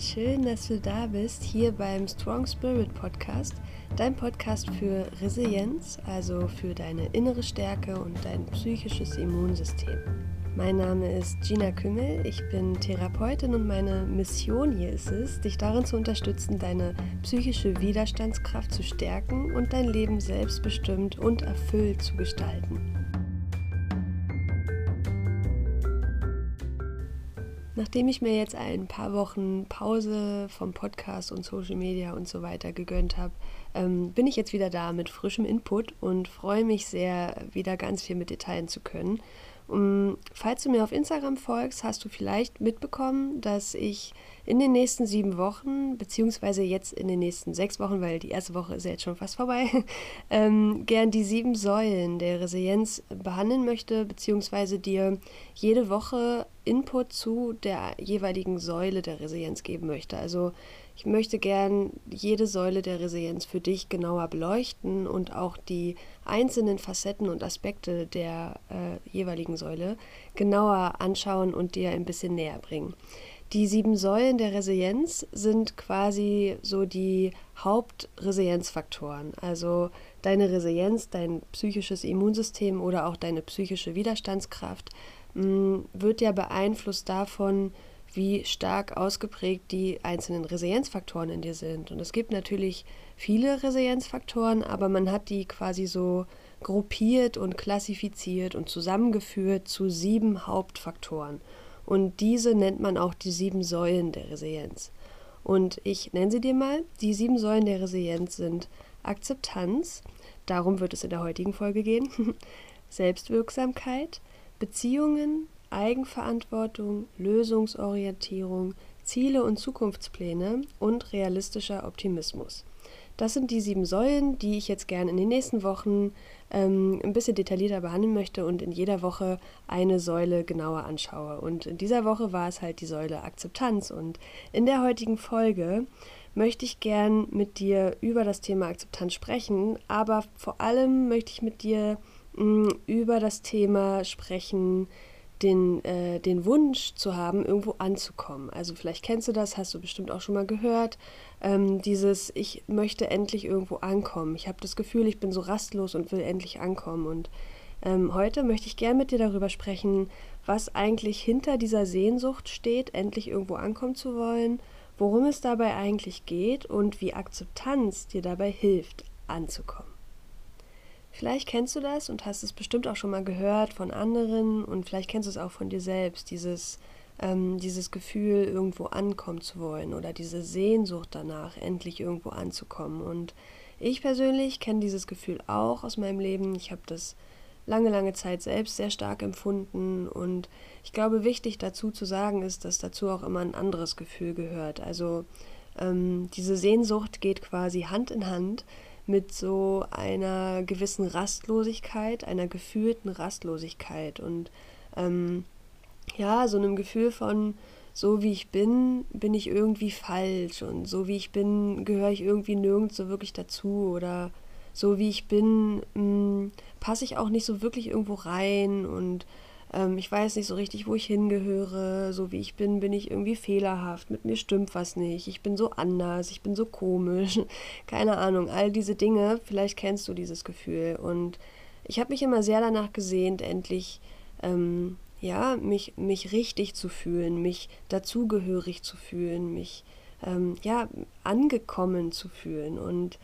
Und schön, dass du da bist, hier beim Strong Spirit Podcast, dein Podcast für Resilienz, also für deine innere Stärke und dein psychisches Immunsystem. Mein Name ist Gina Kümmel, ich bin Therapeutin und meine Mission hier ist es, dich darin zu unterstützen, deine psychische Widerstandskraft zu stärken und dein Leben selbstbestimmt und erfüllt zu gestalten. Nachdem ich mir jetzt ein paar Wochen Pause vom Podcast und Social Media und so weiter gegönnt habe, ähm, bin ich jetzt wieder da mit frischem Input und freue mich sehr, wieder ganz viel mit dir teilen zu können. Um, falls du mir auf Instagram folgst, hast du vielleicht mitbekommen, dass ich in den nächsten sieben Wochen, beziehungsweise jetzt in den nächsten sechs Wochen, weil die erste Woche ist ja jetzt schon fast vorbei, ähm, gern die sieben Säulen der Resilienz behandeln möchte, beziehungsweise dir jede Woche Input zu der jeweiligen Säule der Resilienz geben möchte. Also ich möchte gern jede Säule der Resilienz für dich genauer beleuchten und auch die einzelnen Facetten und Aspekte der äh, jeweiligen Säule genauer anschauen und dir ein bisschen näher bringen. Die sieben Säulen der Resilienz sind quasi so die Hauptresilienzfaktoren. Also deine Resilienz, dein psychisches Immunsystem oder auch deine psychische Widerstandskraft mh, mm, wird ja beeinflusst davon, wie stark ausgeprägt die einzelnen Resilienzfaktoren in dir sind. Und es gibt natürlich viele Resilienzfaktoren, aber man hat die quasi so gruppiert und klassifiziert und zusammengeführt zu sieben Hauptfaktoren. Und diese nennt man auch die sieben Säulen der Resilienz. Und ich nenne sie dir mal. Die sieben Säulen der Resilienz sind Akzeptanz, darum wird es in der heutigen Folge gehen, Selbstwirksamkeit, Beziehungen, Eigenverantwortung, Lösungsorientierung, Ziele und Zukunftspläne und realistischer Optimismus. Das sind die sieben Säulen, die ich jetzt gerne in den nächsten Wochen ähm, ein bisschen detaillierter behandeln möchte und in jeder Woche eine Säule genauer anschaue. Und in dieser Woche war es halt die Säule Akzeptanz. Und in der heutigen Folge möchte ich gern mit dir über das Thema Akzeptanz sprechen, aber vor allem möchte ich mit dir mh, mm, über das Thema sprechen, den, äh, den Wunsch zu haben, irgendwo anzukommen. Also vielleicht kennst du das, hast du bestimmt auch schon mal gehört. Ähm, dieses, ich möchte endlich irgendwo ankommen. Ich habe das Gefühl, ich bin so rastlos und will endlich ankommen. Und ähm, heute möchte ich gern mit dir darüber sprechen, was eigentlich hinter dieser Sehnsucht steht, endlich irgendwo ankommen zu wollen, worum es dabei eigentlich geht und wie Akzeptanz dir dabei hilft, anzukommen. Vielleicht kennst du das und hast es bestimmt auch schon mal gehört von anderen und vielleicht kennst du es auch von dir selbst, dieses, ähm, dieses Gefühl, irgendwo ankommen zu wollen oder diese Sehnsucht danach, endlich irgendwo anzukommen. Und ich persönlich kenne dieses Gefühl auch aus meinem Leben. Ich habe das lange, lange Zeit selbst sehr stark empfunden und ich glaube, wichtig dazu zu sagen ist, dass dazu auch immer ein anderes Gefühl gehört. Also ähm, diese Sehnsucht geht quasi Hand in Hand mit so einer gewissen Rastlosigkeit, einer gefühlten Rastlosigkeit. Und ähm, ja, so einem Gefühl von, so wie ich bin, bin ich irgendwie falsch. Und so wie ich bin, gehöre ich irgendwie nirgends so wirklich dazu. Oder so wie ich bin, hm, passe ich auch nicht so wirklich irgendwo rein. Und ähm, ich weiß nicht so richtig, wo ich hingehöre. So wie ich bin, bin ich irgendwie fehlerhaft. Mit mir stimmt was nicht. Ich bin so anders. Ich bin so komisch. Keine Ahnung. All diese Dinge. Vielleicht kennst du dieses Gefühl. Und ich habe mich immer sehr danach gesehnt, endlich ähm, ja mich mich richtig zu fühlen, mich dazugehörig zu fühlen, mich ähm, ja angekommen zu fühlen. Und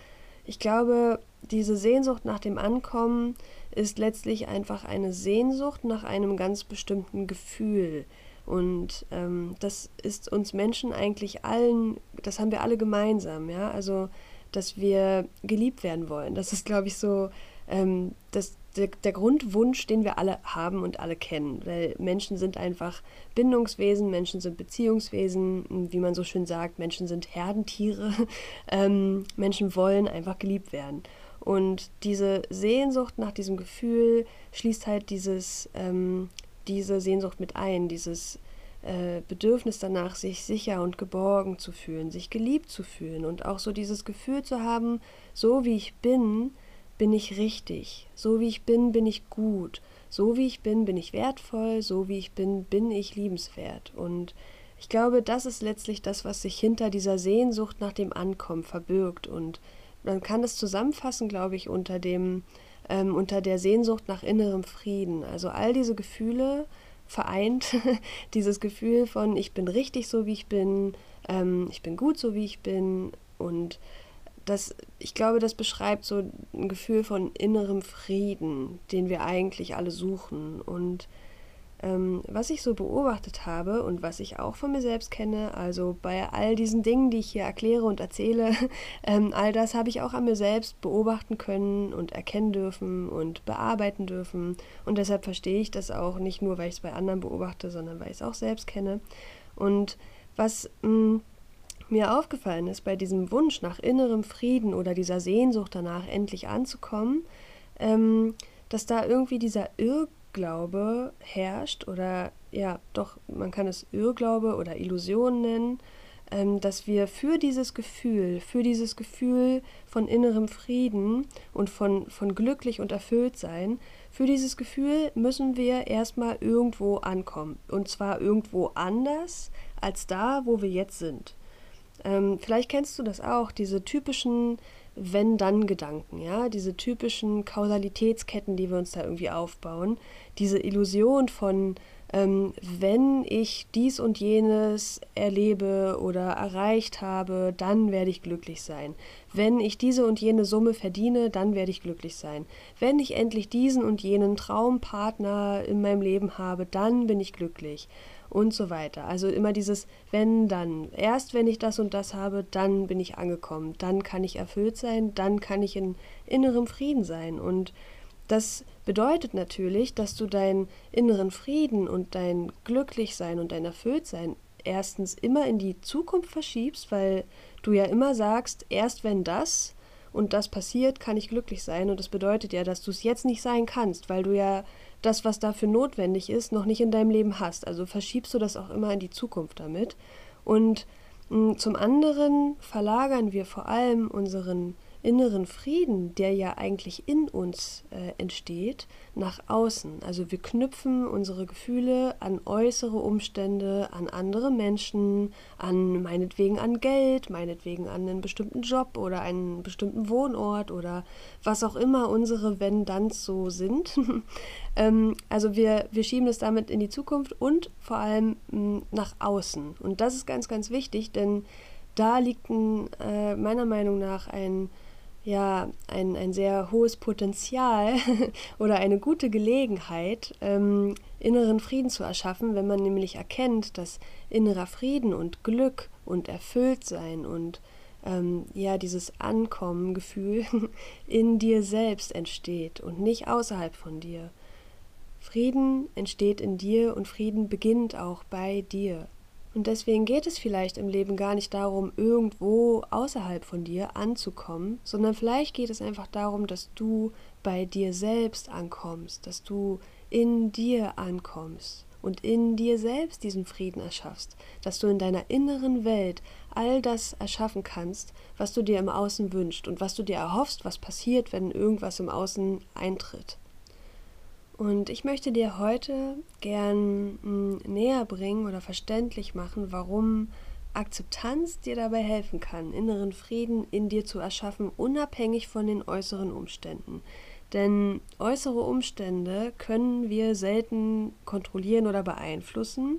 ich glaube, diese Sehnsucht nach dem Ankommen ist letztlich einfach eine Sehnsucht nach einem ganz bestimmten Gefühl. Und ähm, das ist uns Menschen eigentlich allen, das haben wir alle gemeinsam, ja. Also, dass wir geliebt werden wollen. Das ist, glaube ich, so ähm, das, der, der, Grundwunsch, den wir alle haben und alle kennen. Weil Menschen sind einfach Bindungswesen, Menschen sind Beziehungswesen, wie man so schön sagt, Menschen sind Herdentiere. Ähm, Menschen wollen einfach geliebt werden. Und diese Sehnsucht nach diesem Gefühl schließt halt dieses, ähm, diese Sehnsucht mit ein, dieses äh, Bedürfnis danach, sich sicher und geborgen zu fühlen, sich geliebt zu fühlen und auch so dieses Gefühl zu haben, so wie ich bin, bin ich richtig, so wie ich bin, bin ich gut, so wie ich bin, bin ich wertvoll, so wie ich bin, bin ich liebenswert. Und ich glaube, das ist letztlich das, was sich hinter dieser Sehnsucht nach dem Ankommen verbirgt. Und man kann es zusammenfassen, glaube ich, unter dem, ähm, unter der Sehnsucht nach innerem Frieden. Also all diese Gefühle vereint, dieses Gefühl von ich bin richtig so wie ich bin, ähm, ich bin gut so wie ich bin und das, ich glaube, das beschreibt so ein Gefühl von innerem Frieden, den wir eigentlich alle suchen. Und ähm, was ich so beobachtet habe und was ich auch von mir selbst kenne, also bei all diesen Dingen, die ich hier erkläre und erzähle, ähm, all das habe ich auch an mir selbst beobachten können und erkennen dürfen und bearbeiten dürfen. Und deshalb verstehe ich das auch nicht nur, weil ich es bei anderen beobachte, sondern weil ich es auch selbst kenne. Und was mh, mm, mir aufgefallen ist bei diesem Wunsch nach innerem Frieden oder dieser Sehnsucht danach, endlich anzukommen, ähm, dass da irgendwie dieser Irrglaube herrscht oder ja, doch, man kann es Irrglaube oder Illusion nennen, ähm, dass wir für dieses Gefühl, für dieses Gefühl von innerem Frieden und von, von glücklich und erfüllt sein, für dieses Gefühl müssen wir erstmal irgendwo ankommen. Und zwar irgendwo anders als da, wo wir jetzt sind. Ähm, vielleicht kennst du das auch, diese typischen Wenn-Dann-Gedanken, ja, diese typischen Kausalitätsketten, die wir uns da irgendwie aufbauen, diese Illusion von, ähm, wenn ich dies und jenes erlebe oder erreicht habe, dann werde ich glücklich sein. Wenn ich diese und jene Summe verdiene, dann werde ich glücklich sein. Wenn ich endlich diesen und jenen Traumpartner in meinem Leben habe, dann bin ich glücklich und so weiter. Also immer dieses wenn dann. Erst wenn ich das und das habe, dann bin ich angekommen, dann kann ich erfüllt sein, dann kann ich in innerem Frieden sein. Und das bedeutet natürlich, dass du deinen inneren Frieden und dein Glücklichsein und dein Erfülltsein erstens immer in die Zukunft verschiebst, weil du ja immer sagst, erst wenn das und das passiert, kann ich glücklich sein. Und das bedeutet ja, dass du es jetzt nicht sein kannst, weil du ja das, was dafür notwendig ist, noch nicht in deinem Leben hast. Also verschiebst du das auch immer in die Zukunft damit. Und mh, mm, zum anderen verlagern wir vor allem unseren inneren Frieden, der ja eigentlich in uns äh, entsteht, nach außen. Also wir knüpfen unsere Gefühle an äußere Umstände, an andere Menschen, an meinetwegen an Geld, meinetwegen an einen bestimmten Job oder einen bestimmten Wohnort oder was auch immer unsere Wenn-Danns so sind. ähm, also wir, wir schieben es damit in die Zukunft und vor allem mh, mm, nach außen. Und das ist ganz, ganz wichtig, denn da liegt ein, äh, meiner Meinung nach ein ja ein, ein sehr hohes Potenzial oder eine gute Gelegenheit, ähm, inneren Frieden zu erschaffen, wenn man nämlich erkennt, dass innerer Frieden und Glück und Erfülltsein und ähm, ja dieses Ankommen-Gefühl in dir selbst entsteht und nicht außerhalb von dir. Frieden entsteht in dir und Frieden beginnt auch bei dir. Und deswegen geht es vielleicht im Leben gar nicht darum, irgendwo außerhalb von dir anzukommen, sondern vielleicht geht es einfach darum, dass du bei dir selbst ankommst, dass du in dir ankommst und in dir selbst diesen Frieden erschaffst, dass du in deiner inneren Welt all das erschaffen kannst, was du dir im Außen wünschst und was du dir erhoffst, was passiert, wenn irgendwas im Außen eintritt. Und ich möchte dir heute gern hm, näher bringen oder verständlich machen, warum Akzeptanz dir dabei helfen kann, inneren Frieden in dir zu erschaffen, unabhängig von den äußeren Umständen. Denn äußere Umstände können wir selten kontrollieren oder beeinflussen.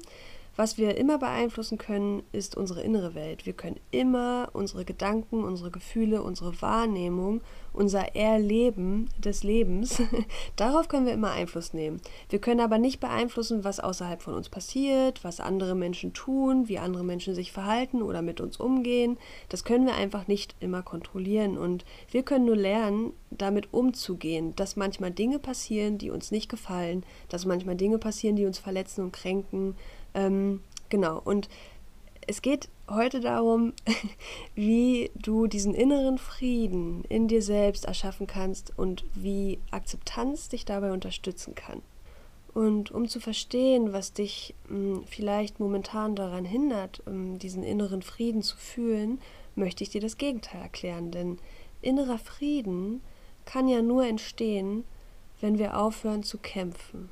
Was wir immer beeinflussen können, ist unsere innere Welt. Wir können immer unsere Gedanken, unsere Gefühle, unsere Wahrnehmung, unser Erleben des Lebens, darauf können wir immer Einfluss nehmen. Wir können aber nicht beeinflussen, was außerhalb von uns passiert, was andere Menschen tun, wie andere Menschen sich verhalten oder mit uns umgehen. Das können wir einfach nicht immer kontrollieren. Und wir können nur lernen, damit umzugehen, dass manchmal Dinge passieren, die uns nicht gefallen, dass manchmal Dinge passieren, die uns verletzen und kränken ähm, genau, und es geht heute darum, wie du diesen inneren Frieden in dir selbst erschaffen kannst und wie Akzeptanz dich dabei unterstützen kann. Und um zu verstehen, was dich mh, hm, vielleicht momentan daran hindert, um diesen inneren Frieden zu fühlen, möchte ich dir das Gegenteil erklären. Denn innerer Frieden kann ja nur entstehen, wenn wir aufhören zu kämpfen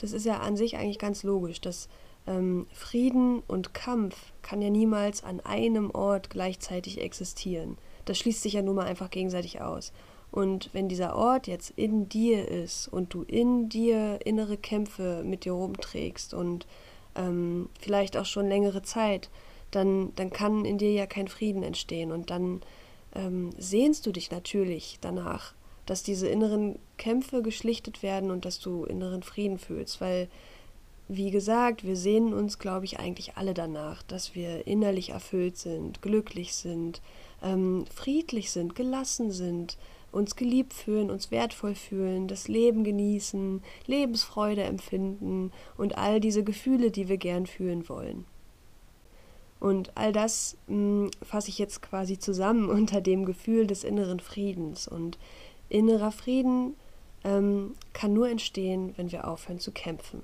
das ist ja an sich eigentlich ganz logisch, dass ähm, Frieden und Kampf kann ja niemals an einem Ort gleichzeitig existieren. Das schließt sich ja nun mal einfach gegenseitig aus. Und wenn dieser Ort jetzt in dir ist und du in dir innere Kämpfe mit dir rumträgst und ähm, vielleicht auch schon längere Zeit, dann, dann kann in dir ja kein Frieden entstehen. Und dann ähm, sehnst du dich natürlich danach, dass diese inneren Kämpfe geschlichtet werden und dass du inneren Frieden fühlst. Weil, wie gesagt, wir sehnen uns, glaube ich, eigentlich alle danach, dass wir innerlich erfüllt sind, glücklich sind, ähm, friedlich sind, gelassen sind, uns geliebt fühlen, uns wertvoll fühlen, das Leben genießen, Lebensfreude empfinden und all diese Gefühle, die wir gern fühlen wollen. Und all das hm, fasse ich jetzt quasi zusammen unter dem Gefühl des inneren Friedens. Und innerer Frieden ähm, kann nur entstehen, wenn wir aufhören zu kämpfen.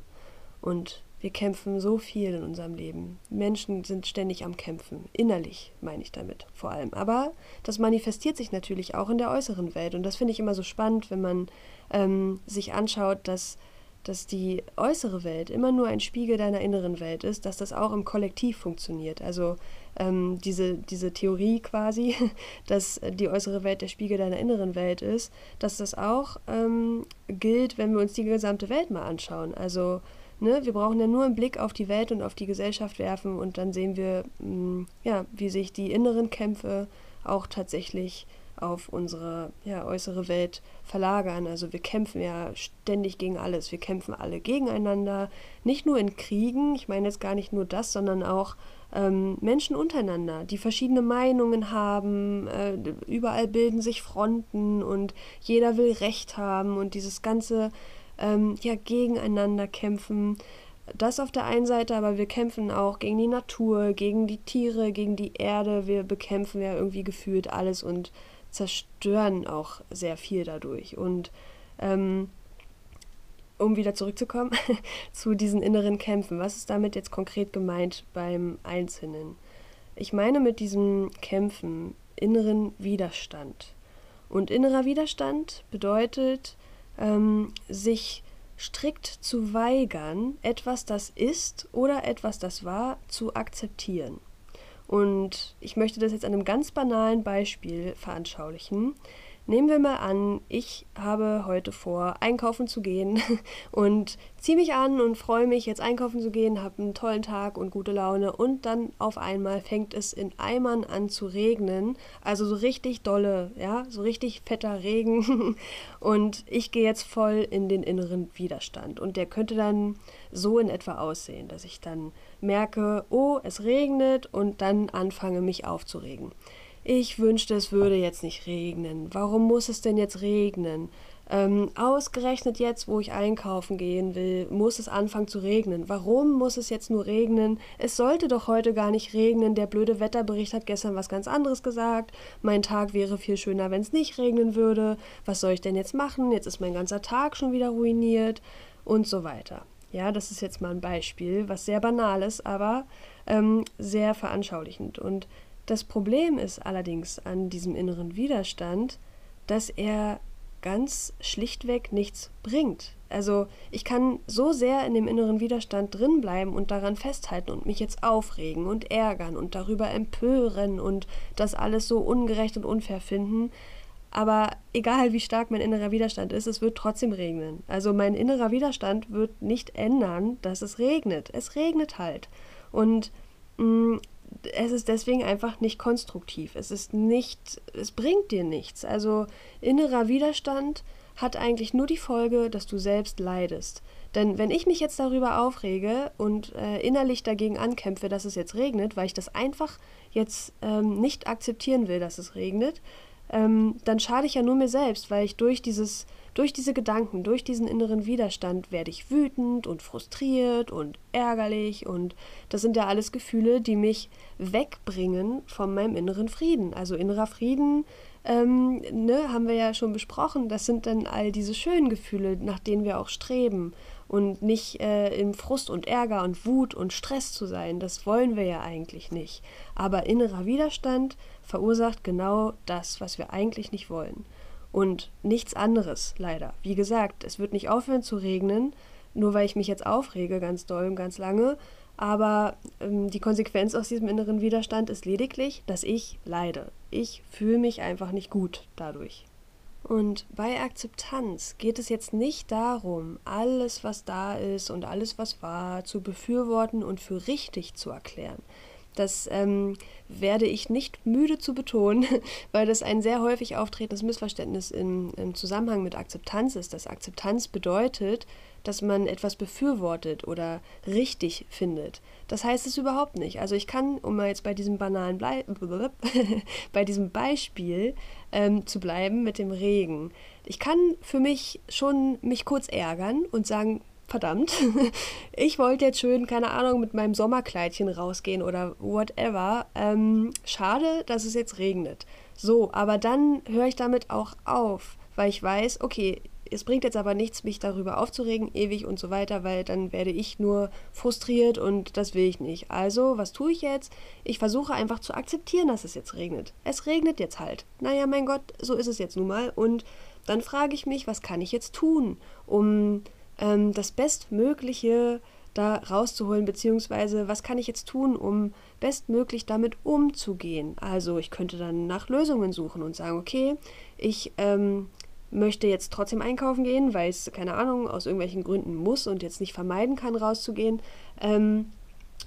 Und wir kämpfen so viel in unserem Leben. Menschen sind ständig am Kämpfen. Innerlich meine ich damit vor allem. Aber das manifestiert sich natürlich auch in der äußeren Welt. Und das finde ich immer so spannend, wenn man ähm, sich anschaut, dass, dass die äußere Welt immer nur ein Spiegel deiner inneren Welt ist, dass das auch im Kollektiv funktioniert. Also ähm, diese, diese Theorie quasi, dass die äußere Welt der Spiegel deiner inneren Welt ist, dass das auch ähm, gilt, wenn wir uns die gesamte Welt mal anschauen. Also Ne? Wir brauchen ja nur einen Blick auf die Welt und auf die Gesellschaft werfen und dann sehen wir, mh, mm, ja, wie sich die inneren Kämpfe auch tatsächlich auf unsere ja, äußere Welt verlagern. Also wir kämpfen ja ständig gegen alles. Wir kämpfen alle gegeneinander, nicht nur in Kriegen, ich meine jetzt gar nicht nur das, sondern auch ähm, Menschen untereinander, die verschiedene Meinungen haben, äh, überall bilden sich Fronten und jeder will Recht haben und dieses ganze ähm, ja, gegeneinander kämpfen. Das auf der einen Seite, aber wir kämpfen auch gegen die Natur, gegen die Tiere, gegen die Erde. Wir bekämpfen ja irgendwie gefühlt alles und zerstören auch sehr viel dadurch. Und ähm, um wieder zurückzukommen zu diesen inneren Kämpfen, was ist damit jetzt konkret gemeint beim Einzelnen? Ich meine mit diesem Kämpfen inneren Widerstand. Und innerer Widerstand bedeutet, ähm, sich strikt zu weigern, etwas, das ist oder etwas, das war, zu akzeptieren. Und ich möchte das jetzt an einem ganz banalen Beispiel veranschaulichen. Nehmen wir mal an, ich habe heute vor, einkaufen zu gehen und ziehe mich an und freue mich, jetzt einkaufen zu gehen, habe einen tollen Tag und gute Laune und dann auf einmal fängt es in Eimern an zu regnen, also so richtig dolle, ja, so richtig fetter Regen und ich gehe jetzt voll in den inneren Widerstand und der könnte dann so in etwa aussehen, dass ich dann merke, oh, es regnet und dann anfange mich aufzuregen. Ich wünschte, es würde jetzt nicht regnen. Warum muss es denn jetzt regnen? Ähm, ausgerechnet jetzt, wo ich einkaufen gehen will, muss es anfangen zu regnen. Warum muss es jetzt nur regnen? Es sollte doch heute gar nicht regnen. Der blöde Wetterbericht hat gestern was ganz anderes gesagt. Mein Tag wäre viel schöner, wenn es nicht regnen würde. Was soll ich denn jetzt machen? Jetzt ist mein ganzer Tag schon wieder ruiniert und so weiter. Ja, das ist jetzt mal ein Beispiel, was sehr banal ist, aber ähm, sehr veranschaulichend. Und das Problem ist allerdings an diesem inneren Widerstand, dass er ganz schlichtweg nichts bringt. Also ich kann so sehr in dem inneren Widerstand drin bleiben und daran festhalten und mich jetzt aufregen und ärgern und darüber empören und das alles so ungerecht und unfair finden. Aber egal wie stark mein innerer Widerstand ist, es wird trotzdem regnen. Also mein innerer Widerstand wird nicht ändern, dass es regnet. Es regnet halt. Und mh, mm, es ist deswegen einfach nicht konstruktiv. Es ist nicht, es bringt dir nichts. Also innerer Widerstand hat eigentlich nur die Folge, dass du selbst leidest. Denn wenn ich mich jetzt darüber aufrege und äh, innerlich dagegen ankämpfe, dass es jetzt regnet, weil ich das einfach jetzt ähm, nicht akzeptieren will, dass es regnet, ähm, dann schade ich ja nur mir selbst, weil ich durch dieses durch diese Gedanken, durch diesen inneren Widerstand werde ich wütend und frustriert und ärgerlich und das sind ja alles Gefühle, die mich wegbringen von meinem inneren Frieden. Also innerer Frieden, ähm, ne, haben wir ja schon besprochen, das sind dann all diese schönen Gefühle, nach denen wir auch streben und nicht äh, im Frust und Ärger und Wut und Stress zu sein. Das wollen wir ja eigentlich nicht. Aber innerer Widerstand verursacht genau das, was wir eigentlich nicht wollen und nichts anderes, leider. Wie gesagt, es wird nicht aufhören zu regnen, nur weil ich mich jetzt aufrege, ganz doll und ganz lange. aber ähm, die Konsequenz aus diesem inneren Widerstand ist lediglich, dass ich leide. Ich fühle mich einfach nicht gut dadurch. Und bei Akzeptanz geht es jetzt nicht darum, alles, was da ist und alles, was war, zu befürworten und für richtig zu erklären. Das ähm, werde ich nicht müde zu betonen, weil das ein sehr häufig auftretendes Missverständnis im, im Zusammenhang mit Akzeptanz ist. Dass Akzeptanz bedeutet, dass man etwas befürwortet oder richtig findet. Das heißt es überhaupt nicht. Also ich kann, um mal jetzt bei diesem banalen Blei bei diesem Beispiel ähm, zu bleiben mit dem Regen. Ich kann für mich schon mich kurz ärgern und sagen, verdammt, ich wollte jetzt schön, keine Ahnung, mit meinem Sommerkleidchen rausgehen oder whatever. Ähm, schade, dass es jetzt regnet. So, aber dann höre ich damit auch auf, weil ich weiß, okay, es bringt jetzt aber nichts, mich darüber aufzuregen, ewig und so weiter, weil dann werde ich nur frustriert und das will ich nicht. Also, was tue ich jetzt? Ich versuche einfach zu akzeptieren, dass es jetzt regnet. Es regnet jetzt halt. Naja, mein Gott, so ist es jetzt nun mal. Und dann frage ich mich, was kann ich jetzt tun, um ähm, das Bestmögliche da rauszuholen, beziehungsweise was kann ich jetzt tun, um bestmöglich damit umzugehen. Also ich könnte dann nach Lösungen suchen und sagen, okay, ich ähm, möchte jetzt trotzdem einkaufen gehen, weil es, keine Ahnung, aus irgendwelchen Gründen muss und jetzt nicht vermeiden kann, rauszugehen. Ähm,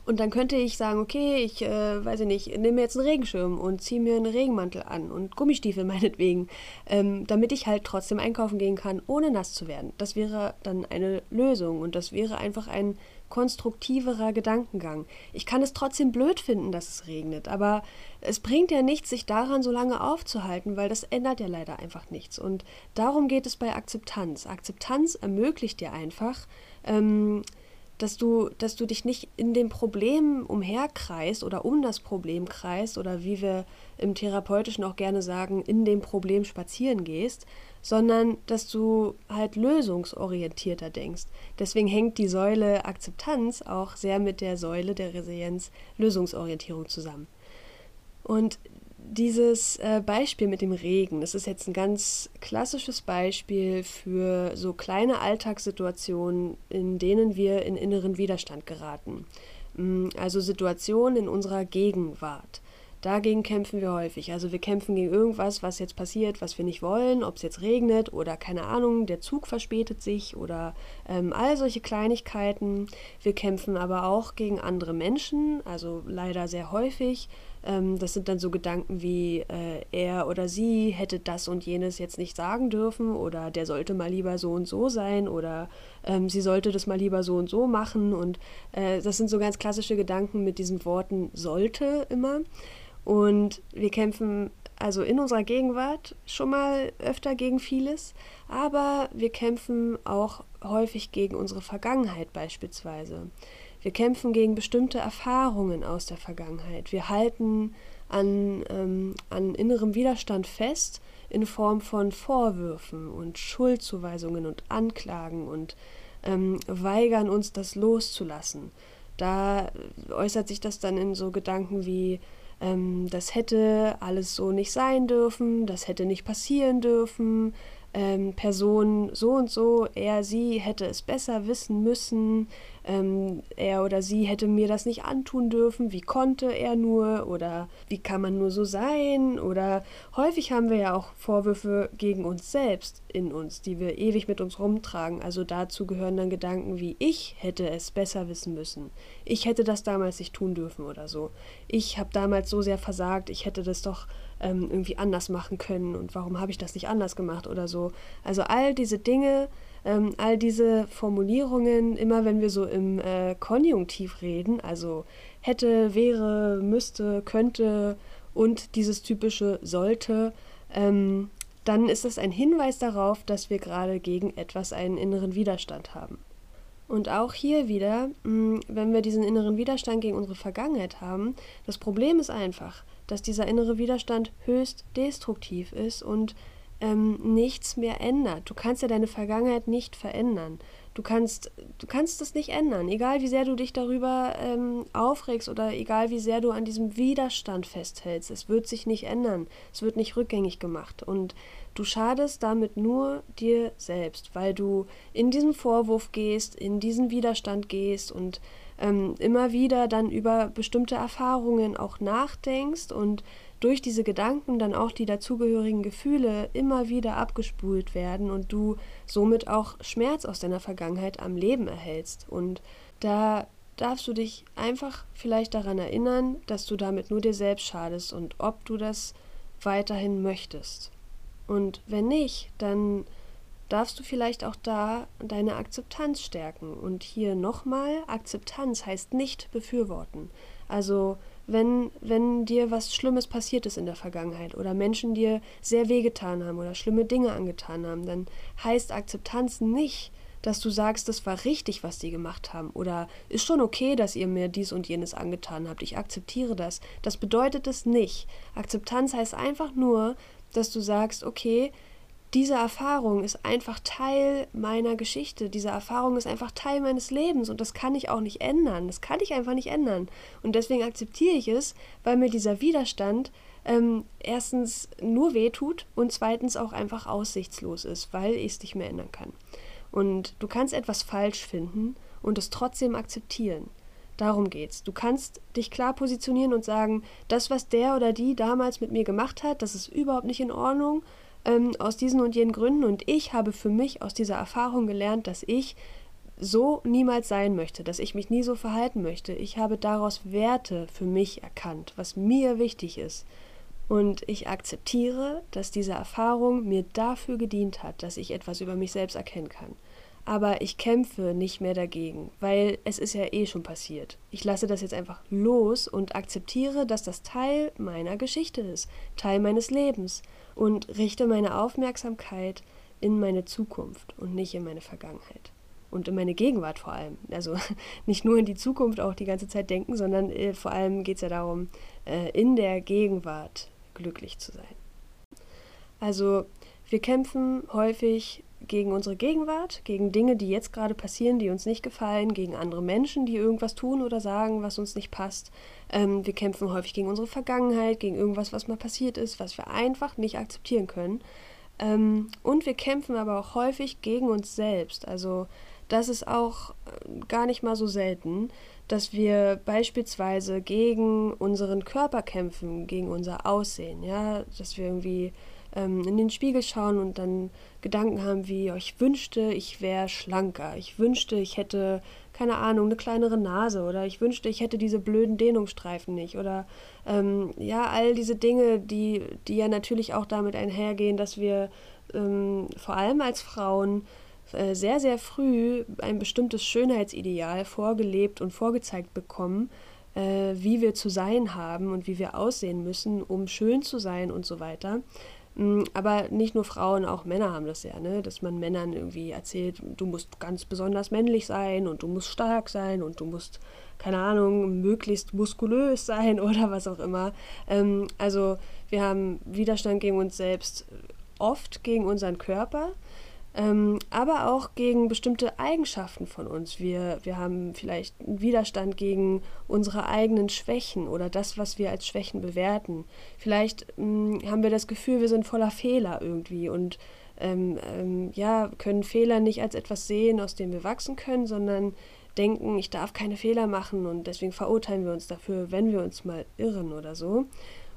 und dann könnte ich sagen, okay, ich äh, weiß ich nicht, nehme mir jetzt einen Regenschirm und ziehe mir einen Regenmantel an und Gummistiefel meinetwegen, ähm, damit ich halt trotzdem einkaufen gehen kann, ohne nass zu werden. Das wäre dann eine Lösung und das wäre einfach ein konstruktiverer Gedankengang. Ich kann es trotzdem blöd finden, dass es regnet, aber es bringt ja nichts, sich daran so lange aufzuhalten, weil das ändert ja leider einfach nichts. Und darum geht es bei Akzeptanz. Akzeptanz ermöglicht dir einfach, ähm, dass du, dass du dich nicht in dem Problem umherkreist oder um das Problem kreist oder wie wir im Therapeutischen auch gerne sagen, in dem Problem spazieren gehst, sondern dass du halt lösungsorientierter denkst. Deswegen hängt die Säule Akzeptanz auch sehr mit der Säule der Resilienz Lösungsorientierung zusammen. Und dieses äh, Beispiel mit dem Regen, das ist jetzt ein ganz klassisches Beispiel für so kleine Alltagssituationen, in denen wir in inneren Widerstand geraten. Mm, also Situationen in unserer Gegenwart. Dagegen kämpfen wir häufig. Also wir kämpfen gegen irgendwas, was jetzt passiert, was wir nicht wollen, ob es jetzt regnet oder keine Ahnung, der Zug verspätet sich oder ähm, all solche Kleinigkeiten. Wir kämpfen aber auch gegen andere Menschen, also leider sehr häufig. Ähm, das sind dann so Gedanken wie, äh, er oder sie hätte das und jenes jetzt nicht sagen dürfen oder der sollte mal lieber so und so sein oder ähm, sie sollte das mal lieber so und so machen. Und äh, das sind so ganz klassische Gedanken mit diesen Worten sollte immer. Und wir kämpfen also in unserer Gegenwart schon mal öfter gegen vieles, aber wir kämpfen auch häufig gegen unsere Vergangenheit beispielsweise. Wir kämpfen gegen bestimmte Erfahrungen aus der Vergangenheit. Wir halten an, ähm, an innerem Widerstand fest in Form von Vorwürfen und Schuldzuweisungen und Anklagen und ähm, weigern uns, das loszulassen. Da äußert sich das dann in so Gedanken wie, ähm, das hätte alles so nicht sein dürfen, das hätte nicht passieren dürfen, ähm, Person so und so, er, sie hätte es besser wissen müssen, ähm, er oder sie hätte mir das nicht antun dürfen, wie konnte er nur oder wie kann man nur so sein? Oder häufig haben wir ja auch Vorwürfe gegen uns selbst in uns, die wir ewig mit uns rumtragen. Also dazu gehören dann Gedanken wie ich hätte es besser wissen müssen, ich hätte das damals nicht tun dürfen oder so, ich habe damals so sehr versagt, ich hätte das doch ähm, irgendwie anders machen können und warum habe ich das nicht anders gemacht oder so. Also all diese Dinge, ähm, all diese Formulierungen, immer wenn wir so im äh, Konjunktiv reden, also hätte, wäre, müsste, könnte und dieses typische sollte, ähm, dann ist es ein Hinweis darauf, dass wir gerade gegen etwas einen inneren Widerstand haben. Und auch hier wieder, mm, wenn wir diesen inneren Widerstand gegen unsere Vergangenheit haben, das Problem ist einfach, dass dieser innere Widerstand höchst destruktiv ist und ähm, nichts mehr ändert. Du kannst ja deine Vergangenheit nicht verändern. Du kannst, du kannst das nicht ändern, egal wie sehr du dich darüber ähm, aufregst oder egal wie sehr du an diesem Widerstand festhältst. Es wird sich nicht ändern. Es wird nicht rückgängig gemacht. Und du schadest damit nur dir selbst, weil du in diesen Vorwurf gehst, in diesen Widerstand gehst und ähm, immer wieder dann über bestimmte Erfahrungen auch nachdenkst und durch diese Gedanken dann auch die dazugehörigen Gefühle immer wieder abgespult werden und du somit auch Schmerz aus deiner Vergangenheit am Leben erhältst. Und da darfst du dich einfach vielleicht daran erinnern, dass du damit nur dir selbst schadest und ob du das weiterhin möchtest. Und wenn nicht, dann darfst du vielleicht auch da deine Akzeptanz stärken. Und hier nochmal, Akzeptanz heißt nicht befürworten. Also wenn, wenn dir was Schlimmes passiert ist in der Vergangenheit oder Menschen dir sehr wehgetan haben oder schlimme Dinge angetan haben, dann heißt Akzeptanz nicht, dass du sagst, das war richtig, was die gemacht haben oder ist schon okay, dass ihr mir dies und jenes angetan habt. Ich akzeptiere das. Das bedeutet es nicht. Akzeptanz heißt einfach nur, dass du sagst, okay, diese Erfahrung ist einfach Teil meiner Geschichte. Diese Erfahrung ist einfach Teil meines Lebens und das kann ich auch nicht ändern. Das kann ich einfach nicht ändern. Und deswegen akzeptiere ich es, weil mir dieser Widerstand ähm, erstens nur wehtut und zweitens auch einfach aussichtslos ist, weil ich es nicht mehr ändern kann. Und du kannst etwas falsch finden und es trotzdem akzeptieren. Darum geht's. Du kannst dich klar positionieren und sagen, das, was der oder die damals mit mir gemacht hat, das ist überhaupt nicht in Ordnung ähm, aus diesen und jenen Gründen. Und ich habe für mich aus dieser Erfahrung gelernt, dass ich so niemals sein möchte, dass ich mich nie so verhalten möchte. Ich habe daraus Werte für mich erkannt, was mir wichtig ist. Und ich akzeptiere, dass diese Erfahrung mir dafür gedient hat, dass ich etwas über mich selbst erkennen kann. Aber ich kämpfe nicht mehr dagegen, weil es ist ja eh schon passiert. Ich lasse das jetzt einfach los und akzeptiere, dass das Teil meiner Geschichte ist, Teil meines Lebens und richte meine Aufmerksamkeit in meine Zukunft und nicht in meine Vergangenheit. Und in meine Gegenwart vor allem. Also nicht nur in die Zukunft auch die ganze Zeit denken, sondern äh, vor allem geht es ja darum, äh, in der Gegenwart glücklich zu sein. Also wir kämpfen häufig gegen unsere Gegenwart, gegen Dinge, die jetzt gerade passieren, die uns nicht gefallen, gegen andere Menschen, die irgendwas tun oder sagen, was uns nicht passt. Ähm, wir kämpfen häufig gegen unsere Vergangenheit, gegen irgendwas, was mal passiert ist, was wir einfach nicht akzeptieren können. Ähm, und wir kämpfen aber auch häufig gegen uns selbst. Also das ist auch äh, gar nicht mal so selten, dass wir beispielsweise gegen unseren Körper kämpfen, gegen unser Aussehen, ja, dass wir irgendwie ähm, in den Spiegel schauen und dann Gedanken haben wie, oh, ich wünschte, ich wäre schlanker, ich wünschte, ich hätte, keine Ahnung, eine kleinere Nase oder ich wünschte, ich hätte diese blöden Dehnungsstreifen nicht oder ähm, ja, all diese Dinge, die, die ja natürlich auch damit einhergehen, dass wir ähm, vor allem als Frauen äh, sehr, sehr früh ein bestimmtes Schönheitsideal vorgelebt und vorgezeigt bekommen, äh, wie wir zu sein haben und wie wir aussehen müssen, um schön zu sein und so weiter. Mm, aber nicht nur Frauen, auch Männer haben das ja, ne? dass man Männern irgendwie erzählt, du musst ganz besonders männlich sein und du musst stark sein und du musst, keine Ahnung, möglichst muskulös sein oder was auch immer. Ähm, also wir haben Widerstand gegen uns selbst, oft gegen unseren Körper ähm, aber auch gegen bestimmte Eigenschaften von uns. Wir, wir haben vielleicht einen Widerstand gegen unsere eigenen Schwächen oder das, was wir als Schwächen bewerten. Vielleicht ähm, haben wir das Gefühl, wir sind voller Fehler irgendwie und ähm, ähm, ja, können Fehler nicht als etwas sehen, aus dem wir wachsen können, sondern denken, ich darf keine Fehler machen und deswegen verurteilen wir uns dafür, wenn wir uns mal irren oder so.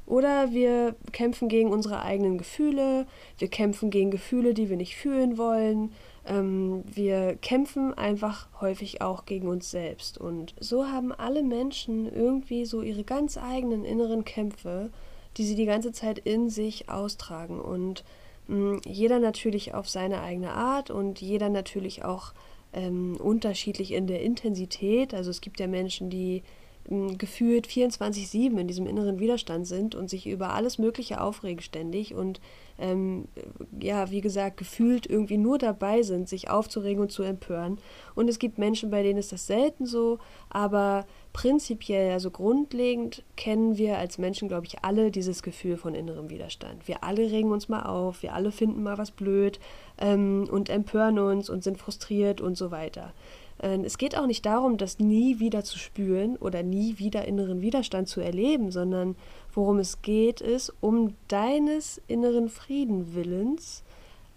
Oder wir kämpfen gegen unsere eigenen Gefühle, wir kämpfen gegen Gefühle, die wir nicht fühlen wollen. Ähm, wir kämpfen einfach häufig auch gegen uns selbst. Und so haben alle Menschen irgendwie so ihre ganz eigenen inneren Kämpfe, die sie die ganze Zeit in sich austragen. Und mh, mm, jeder natürlich auf seine eigene Art und jeder natürlich auch ähm, unterschiedlich in der Intensität. Also es gibt ja Menschen, die gefühlt 24-7 in diesem inneren Widerstand sind und sich über alles Mögliche aufregen ständig und ähm, ja, wie gesagt, gefühlt irgendwie nur dabei sind, sich aufzuregen und zu empören. Und es gibt Menschen, bei denen ist das selten so, aber prinzipiell, also grundlegend, kennen wir als Menschen, glaube ich, alle dieses Gefühl von innerem Widerstand. Wir alle regen uns mal auf, wir alle finden mal was blöd ähm, und empören uns und sind frustriert und so weiter. Ähm, es geht auch nicht darum, das nie wieder zu spüren oder nie wieder inneren Widerstand zu erleben, sondern worum es geht, ist um deines inneren Friedenwillens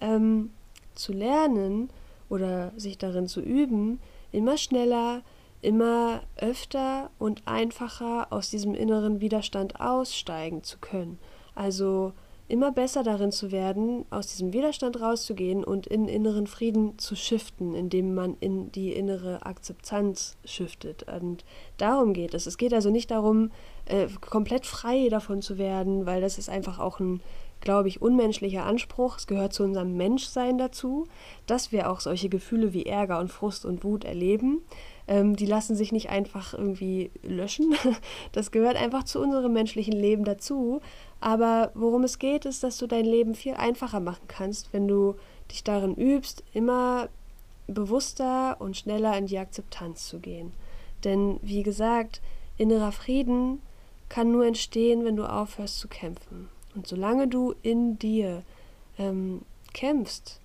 ähm, zu lernen oder sich darin zu üben, immer schneller, immer öfter und einfacher aus diesem inneren Widerstand aussteigen zu können. Also immer besser darin zu werden, aus diesem Widerstand rauszugehen und in inneren Frieden zu shiften, indem man in die innere Akzeptanz shiftet. Und darum geht es. Es geht also nicht darum, äh, komplett frei davon zu werden, weil das ist einfach auch ein, glaube ich, unmenschlicher Anspruch. Es gehört zu unserem Menschsein dazu, dass wir auch solche Gefühle wie Ärger und Frust und Wut erleben. Ähm, die lassen sich nicht einfach irgendwie löschen. Das gehört einfach zu unserem menschlichen Leben dazu. Aber worum es geht, ist, dass du dein Leben viel einfacher machen kannst, wenn du dich darin übst, immer bewusster und schneller in die Akzeptanz zu gehen. Denn wie gesagt, innerer Frieden kann nur entstehen, wenn du aufhörst zu kämpfen. Und solange du in dir ähm, kämpfst,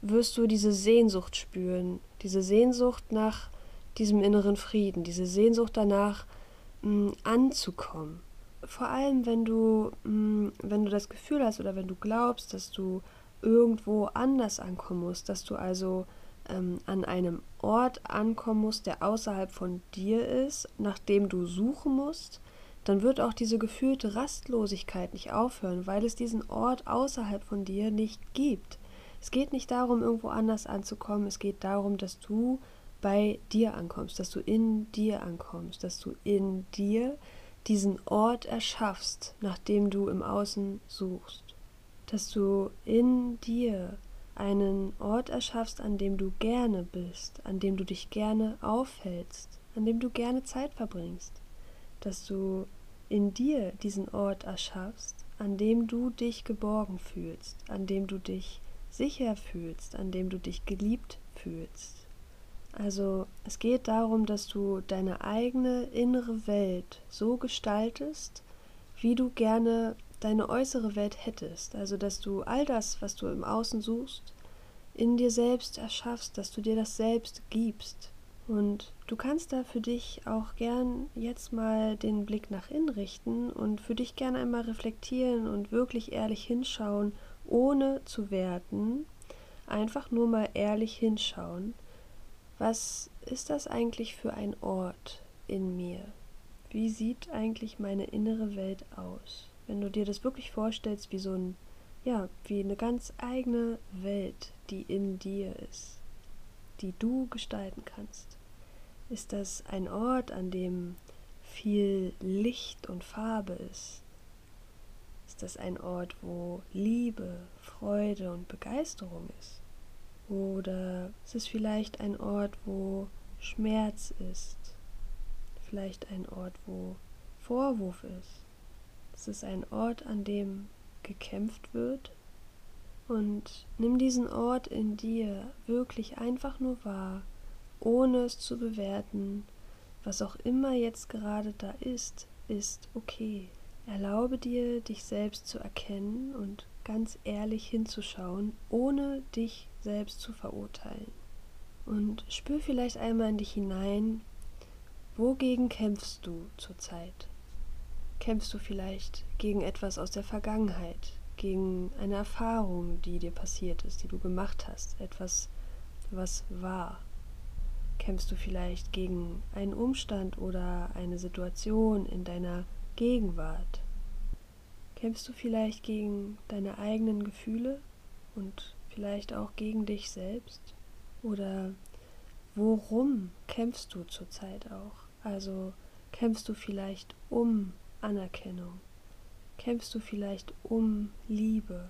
wirst du diese Sehnsucht spüren, diese Sehnsucht nach diesem inneren Frieden, diese Sehnsucht danach, mh, anzukommen vor allem wenn du, mm, wenn du das Gefühl hast oder wenn du glaubst, dass du irgendwo anders ankommen musst, dass du also ähm, an einem Ort ankommen musst, der außerhalb von dir ist, nach dem du suchen musst, dann wird auch diese gefühlte Rastlosigkeit nicht aufhören, weil es diesen Ort außerhalb von dir nicht gibt. Es geht nicht darum, irgendwo anders anzukommen, es geht darum, dass du bei dir ankommst, dass du in dir ankommst, dass du in dir diesen Ort erschaffst, nach dem du im Außen suchst, dass du in dir einen Ort erschaffst, an dem du gerne bist, an dem du dich gerne aufhältst, an dem du gerne Zeit verbringst, dass du in dir diesen Ort erschaffst, an dem du dich geborgen fühlst, an dem du dich sicher fühlst, an dem du dich geliebt fühlst. Also es geht darum, dass du deine eigene innere Welt so gestaltest, wie du gerne deine äußere Welt hättest. Also dass du all das, was du im Außen suchst, in dir selbst erschaffst, dass du dir das selbst gibst. Und du kannst da für dich auch gern jetzt mal den Blick nach innen richten und für dich gern einmal reflektieren und wirklich ehrlich hinschauen, ohne zu werten. Einfach nur mal ehrlich hinschauen was ist das eigentlich für ein Ort in mir? Wie sieht eigentlich meine innere Welt aus? Wenn du dir das wirklich vorstellst, wie so ein, ja, wie eine ganz eigene Welt, die in dir ist, die du gestalten kannst. Ist das ein Ort, an dem viel Licht und Farbe ist? Ist das ein Ort, wo Liebe, Freude und Begeisterung ist? Oder es ist vielleicht ein Ort, wo Schmerz ist. Vielleicht ein Ort, wo Vorwurf ist. Es ist ein Ort, an dem gekämpft wird. Und nimm diesen Ort in dir wirklich einfach nur wahr, ohne es zu bewerten. Was auch immer jetzt gerade da ist, ist okay. Erlaube dir, dich selbst zu erkennen und ganz ehrlich hinzuschauen, ohne dich selbst zu verurteilen. Und spür vielleicht einmal in dich hinein, wogegen kämpfst du zurzeit? Kämpfst du vielleicht gegen etwas aus der Vergangenheit, gegen eine Erfahrung, die dir passiert ist, die du gemacht hast, etwas, was war? Kämpfst du vielleicht gegen einen Umstand oder eine Situation in deiner Gegenwart? Kämpfst du vielleicht gegen deine eigenen Gefühle und vielleicht auch gegen dich selbst? Oder worum kämpfst du zurzeit auch? Also kämpfst du vielleicht um Anerkennung? Kämpfst du vielleicht um Liebe?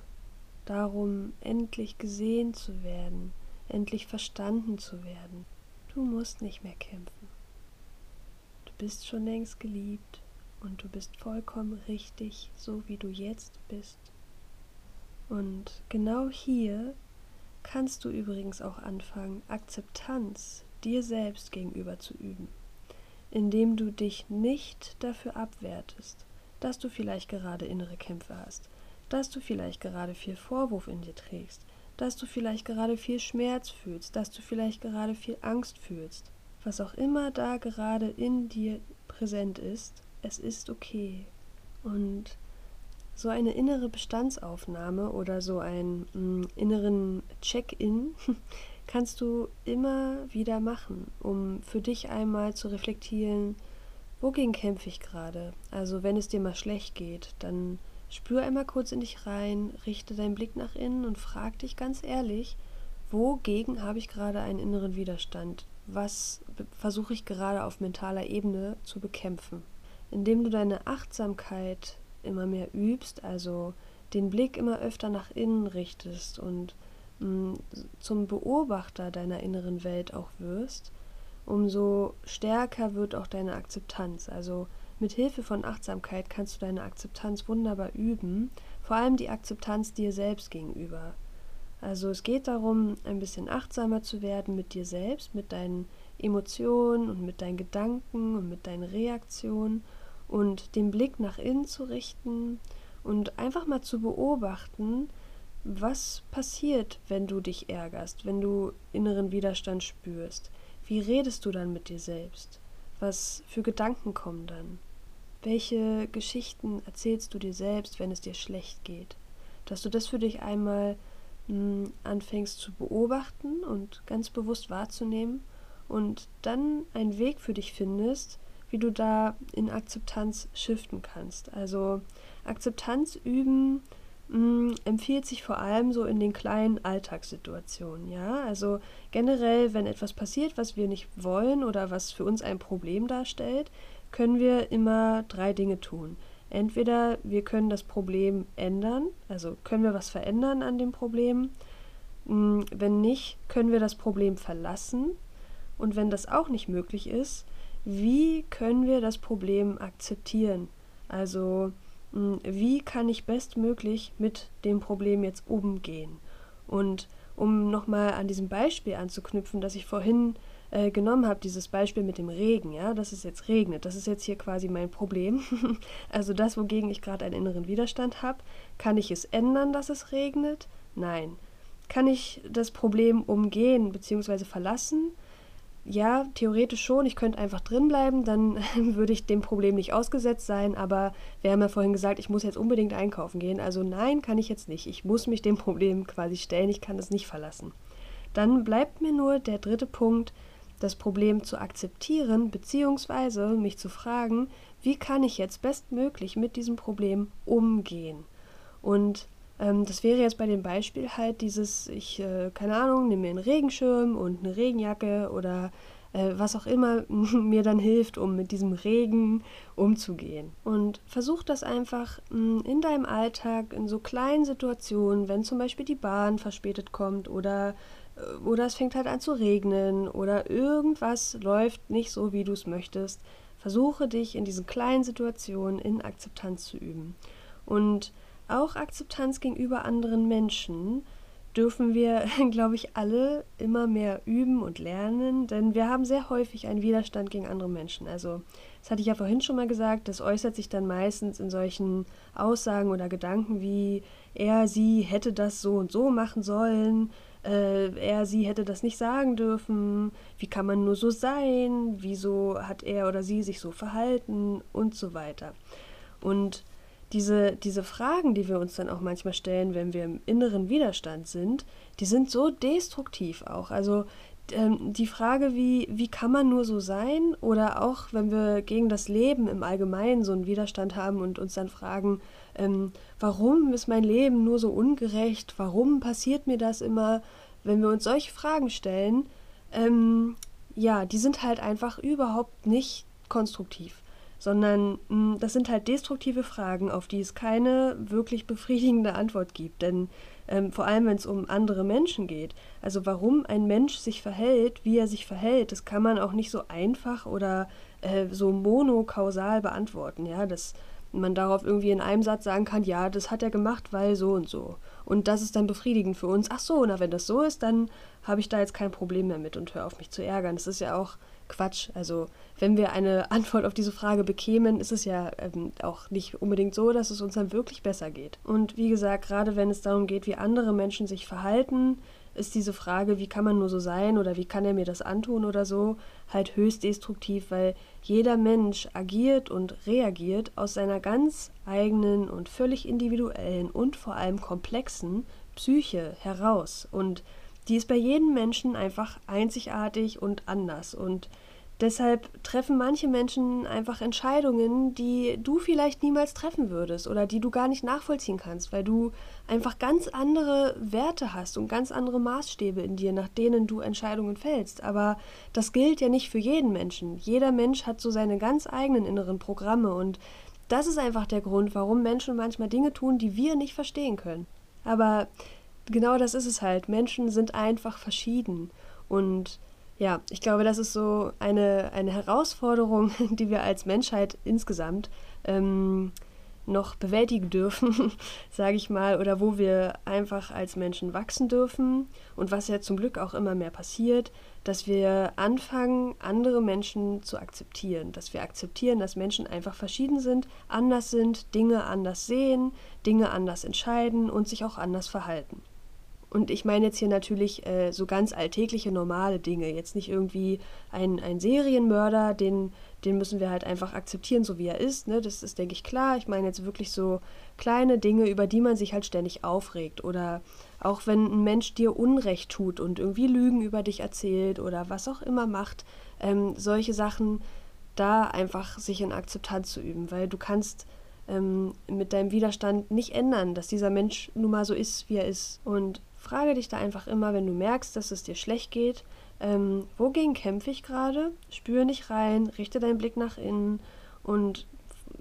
Darum, endlich gesehen zu werden, endlich verstanden zu werden. Du musst nicht mehr kämpfen. Du bist schon längst geliebt und du bist vollkommen richtig, so wie du jetzt bist. Und genau hier kannst du übrigens auch anfangen, Akzeptanz dir selbst gegenüber zu üben, indem du dich nicht dafür abwertest, dass du vielleicht gerade innere Kämpfe hast, dass du vielleicht gerade viel Vorwurf in dir trägst, dass du vielleicht gerade viel Schmerz fühlst, dass du vielleicht gerade viel Angst fühlst. Was auch immer da gerade in dir präsent ist, es ist okay. Und so eine innere Bestandsaufnahme oder so einen mh, mm, inneren Check-in kannst du immer wieder machen, um für dich einmal zu reflektieren, wogegen kämpfe ich gerade? Also wenn es dir mal schlecht geht, dann spür einmal kurz in dich rein, richte deinen Blick nach innen und frag dich ganz ehrlich, wogegen habe ich gerade einen inneren Widerstand? Was versuche ich gerade auf mentaler Ebene zu bekämpfen? Indem du deine Achtsamkeit immer mehr übst, also den Blick immer öfter nach innen richtest und mh, mm, zum Beobachter deiner inneren Welt auch wirst, umso stärker wird auch deine Akzeptanz. Also mit Hilfe von Achtsamkeit kannst du deine Akzeptanz wunderbar üben, vor allem die Akzeptanz dir selbst gegenüber. Also es geht darum, ein bisschen achtsamer zu werden mit dir selbst, mit deinen Emotionen und mit deinen Gedanken und mit deinen Reaktionen und den Blick nach innen zu richten und einfach mal zu beobachten, was passiert, wenn du dich ärgerst, wenn du inneren Widerstand spürst. Wie redest du dann mit dir selbst? Was für Gedanken kommen dann? Welche Geschichten erzählst du dir selbst, wenn es dir schlecht geht? Dass du das für dich einmal mh, hm, anfängst zu beobachten und ganz bewusst wahrzunehmen und dann einen Weg für dich findest, wie du da in Akzeptanz shiften kannst. Also Akzeptanz üben mh, mm, empfiehlt sich vor allem so in den kleinen Alltagssituationen, ja? Also generell, wenn etwas passiert, was wir nicht wollen oder was für uns ein Problem darstellt, können wir immer drei Dinge tun. Entweder wir können das Problem ändern, also können wir was verändern an dem Problem. Mm, wenn nicht, können wir das Problem verlassen. Und wenn das auch nicht möglich ist, wie können wir das Problem akzeptieren? Also hm, wie kann ich bestmöglich mit dem Problem jetzt umgehen? Und um nochmal an diesem Beispiel anzuknüpfen, das ich vorhin äh, genommen habe, dieses Beispiel mit dem Regen, ja, dass es jetzt regnet, das ist jetzt hier quasi mein Problem. also das, wogegen ich gerade einen inneren Widerstand habe, kann ich es ändern, dass es regnet? Nein. Kann ich das Problem umgehen bzw. verlassen? Ja, theoretisch schon, ich könnte einfach drin bleiben, dann würde ich dem Problem nicht ausgesetzt sein, aber wir haben ja vorhin gesagt, ich muss jetzt unbedingt einkaufen gehen. Also nein, kann ich jetzt nicht. Ich muss mich dem Problem quasi stellen, ich kann es nicht verlassen. Dann bleibt mir nur der dritte Punkt, das Problem zu akzeptieren, beziehungsweise mich zu fragen, wie kann ich jetzt bestmöglich mit diesem Problem umgehen? Und ähm, das wäre jetzt bei dem Beispiel halt dieses, ich, äh, keine Ahnung, nehme mir einen Regenschirm und eine Regenjacke oder äh, was auch immer mir dann hilft, um mit diesem Regen umzugehen. Und versuch das einfach hm, in deinem Alltag, in so kleinen Situationen, wenn zum Beispiel die Bahn verspätet kommt oder äh, oder es fängt halt an zu regnen oder irgendwas läuft nicht so, wie du es möchtest. Versuche dich in diesen kleinen Situationen in Akzeptanz zu üben. Und auch Akzeptanz gegenüber anderen Menschen dürfen wir, glaube ich, alle immer mehr üben und lernen, denn wir haben sehr häufig einen Widerstand gegen andere Menschen. Also, das hatte ich ja vorhin schon mal gesagt, das äußert sich dann meistens in solchen Aussagen oder Gedanken wie er, sie hätte das so und so machen sollen, äh, er, sie hätte das nicht sagen dürfen, wie kann man nur so sein, wieso hat er oder sie sich so verhalten und so weiter. Und diese, diese Fragen, die wir uns dann auch manchmal stellen, wenn wir im inneren Widerstand sind, die sind so destruktiv auch. Also ähm, die Frage, wie, wie kann man nur so sein? Oder auch, wenn wir gegen das Leben im Allgemeinen so einen Widerstand haben und uns dann fragen, ähm, warum ist mein Leben nur so ungerecht? Warum passiert mir das immer? Wenn wir uns solche Fragen stellen, ähm, ja, die sind halt einfach überhaupt nicht konstruktiv sondern mh, hm, das sind halt destruktive Fragen, auf die es keine wirklich befriedigende Antwort gibt. Denn ähm, vor allem, wenn es um andere Menschen geht, also warum ein Mensch sich verhält, wie er sich verhält, das kann man auch nicht so einfach oder äh, so monokausal beantworten. Ja, dass man darauf irgendwie in einem Satz sagen kann, ja, das hat er gemacht, weil so und so. Und das ist dann befriedigend für uns. Ach so, na, wenn das so ist, dann habe ich da jetzt kein Problem mehr mit und höre auf mich zu ärgern. Das ist ja auch Quatsch. Also wenn wir eine Antwort auf diese Frage bekämen, ist es ja ähm, auch nicht unbedingt so, dass es uns dann wirklich besser geht. Und wie gesagt, gerade wenn es darum geht, wie andere Menschen sich verhalten, ist diese Frage, wie kann man nur so sein oder wie kann er mir das antun oder so, halt höchst destruktiv, weil jeder Mensch agiert und reagiert aus seiner ganz eigenen und völlig individuellen und vor allem komplexen Psyche heraus. Und die ist bei jedem Menschen einfach einzigartig und anders. Und deshalb treffen manche Menschen einfach Entscheidungen, die du vielleicht niemals treffen würdest oder die du gar nicht nachvollziehen kannst, weil du einfach ganz andere Werte hast und ganz andere Maßstäbe in dir, nach denen du Entscheidungen fällst. Aber das gilt ja nicht für jeden Menschen. Jeder Mensch hat so seine ganz eigenen inneren Programme und das ist einfach der Grund, warum Menschen manchmal Dinge tun, die wir nicht verstehen können. Aber genau das ist es halt. Menschen sind einfach verschieden. Und ja, ich glaube, das ist so eine, eine Herausforderung, die wir als Menschheit insgesamt ähm, noch bewältigen dürfen, sage ich mal, oder wo wir einfach als Menschen wachsen dürfen und was ja zum Glück auch immer mehr passiert, dass wir anfangen, andere Menschen zu akzeptieren, dass wir akzeptieren, dass Menschen einfach verschieden sind, anders sind, Dinge anders sehen, Dinge anders entscheiden und sich auch anders verhalten. Und ich meine jetzt hier natürlich äh, so ganz alltägliche, normale Dinge. Jetzt nicht irgendwie ein, ein Serienmörder, den, den müssen wir halt einfach akzeptieren, so wie er ist. Ne? Das ist, denke ich, klar. Ich meine jetzt wirklich so kleine Dinge, über die man sich halt ständig aufregt. Oder auch wenn ein Mensch dir Unrecht tut und irgendwie Lügen über dich erzählt oder was auch immer macht. Ähm, solche Sachen, da einfach sich in Akzeptanz zu üben. Weil du kannst ähm, mit deinem Widerstand nicht ändern, dass dieser Mensch nun mal so ist, wie er ist. Und frage dich da einfach immer, wenn du merkst, dass es dir schlecht geht, ähm, wogegen kämpfe ich gerade? Spüre nicht rein, richte deinen Blick nach innen und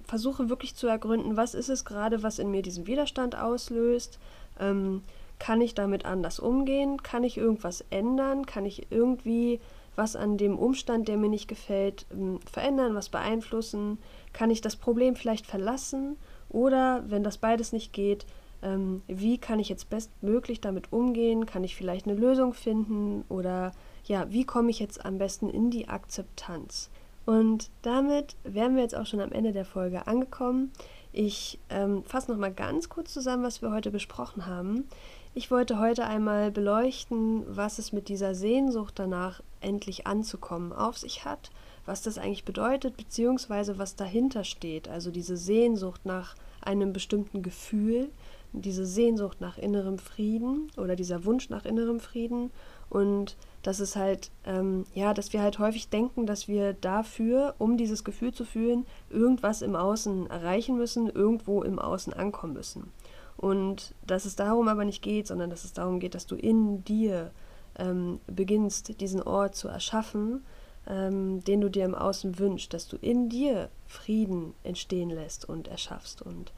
versuche wirklich zu ergründen, was ist es gerade, was in mir diesen Widerstand auslöst. Ähm, kann ich damit anders umgehen? Kann ich irgendwas ändern? Kann ich irgendwie was an dem Umstand, der mir nicht gefällt, ähm, verändern, was beeinflussen? Kann ich das Problem vielleicht verlassen? Oder wenn das beides nicht geht, ähm, wie kann ich jetzt bestmöglich damit umgehen? Kann ich vielleicht eine Lösung finden? Oder ja, wie komme ich jetzt am besten in die Akzeptanz? Und damit wären wir jetzt auch schon am Ende der Folge angekommen. Ich ähm, fasse nochmal ganz kurz zusammen, was wir heute besprochen haben. Ich wollte heute einmal beleuchten, was es mit dieser Sehnsucht danach endlich anzukommen auf sich hat, was das eigentlich bedeutet, beziehungsweise was dahinter steht. Also diese Sehnsucht nach einem bestimmten Gefühl, diese Sehnsucht nach innerem Frieden oder dieser Wunsch nach innerem Frieden und dass es halt, ähm, ja, dass wir halt häufig denken, dass wir dafür, um dieses Gefühl zu fühlen, irgendwas im Außen erreichen müssen, irgendwo im Außen ankommen müssen. Und dass es darum aber nicht geht, sondern dass es darum geht, dass du in dir ähm, beginnst, diesen Ort zu erschaffen, ähm, den du dir im Außen wünschst, dass du in dir Frieden entstehen lässt und erschaffst. Und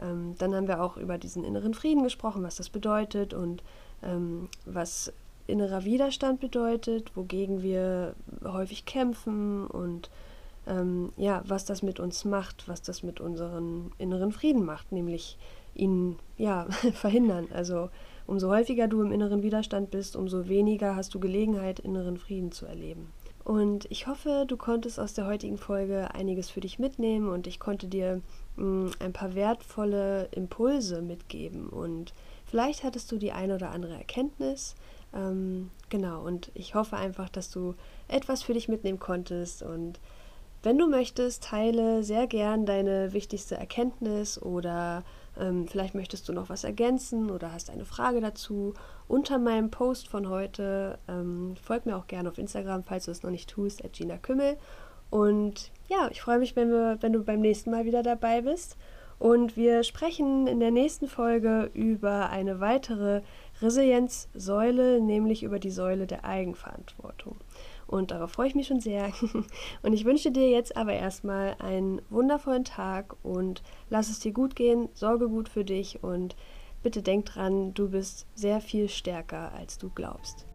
ähm, dann haben wir auch über diesen inneren Frieden gesprochen, was das bedeutet und ähm, was innerer Widerstand bedeutet, wogegen wir häufig kämpfen und ähm, ja, was das mit uns macht, was das mit unserem inneren Frieden macht, nämlich ihn ja verhindern. Also umso häufiger du im inneren Widerstand bist, umso weniger hast du Gelegenheit, inneren Frieden zu erleben. Und ich hoffe, du konntest aus der heutigen Folge einiges für dich mitnehmen und ich konnte dir mh, mm, ein paar wertvolle Impulse mitgeben. Und vielleicht hattest du die eine oder andere Erkenntnis. Ähm, genau, und ich hoffe einfach, dass du etwas für dich mitnehmen konntest. Und wenn du möchtest, teile sehr gern deine wichtigste Erkenntnis oder ähm, vielleicht möchtest du noch was ergänzen oder hast eine Frage dazu unter meinem Post von heute. Ähm, folg mir auch gerne auf Instagram, falls du es noch nicht tust, at Gina Kümmel. Und ja, ich freue mich, wenn, wir, wenn du beim nächsten Mal wieder dabei bist. Und wir sprechen in der nächsten Folge über eine weitere Resilienzsäule, nämlich über die Säule der Eigenverantwortung. Und darauf freue ich mich schon sehr. Und ich wünsche dir jetzt aber erstmal einen wundervollen Tag und lass es dir gut gehen, sorge gut für dich und Bitte denk dran, du bist sehr viel stärker, als du glaubst.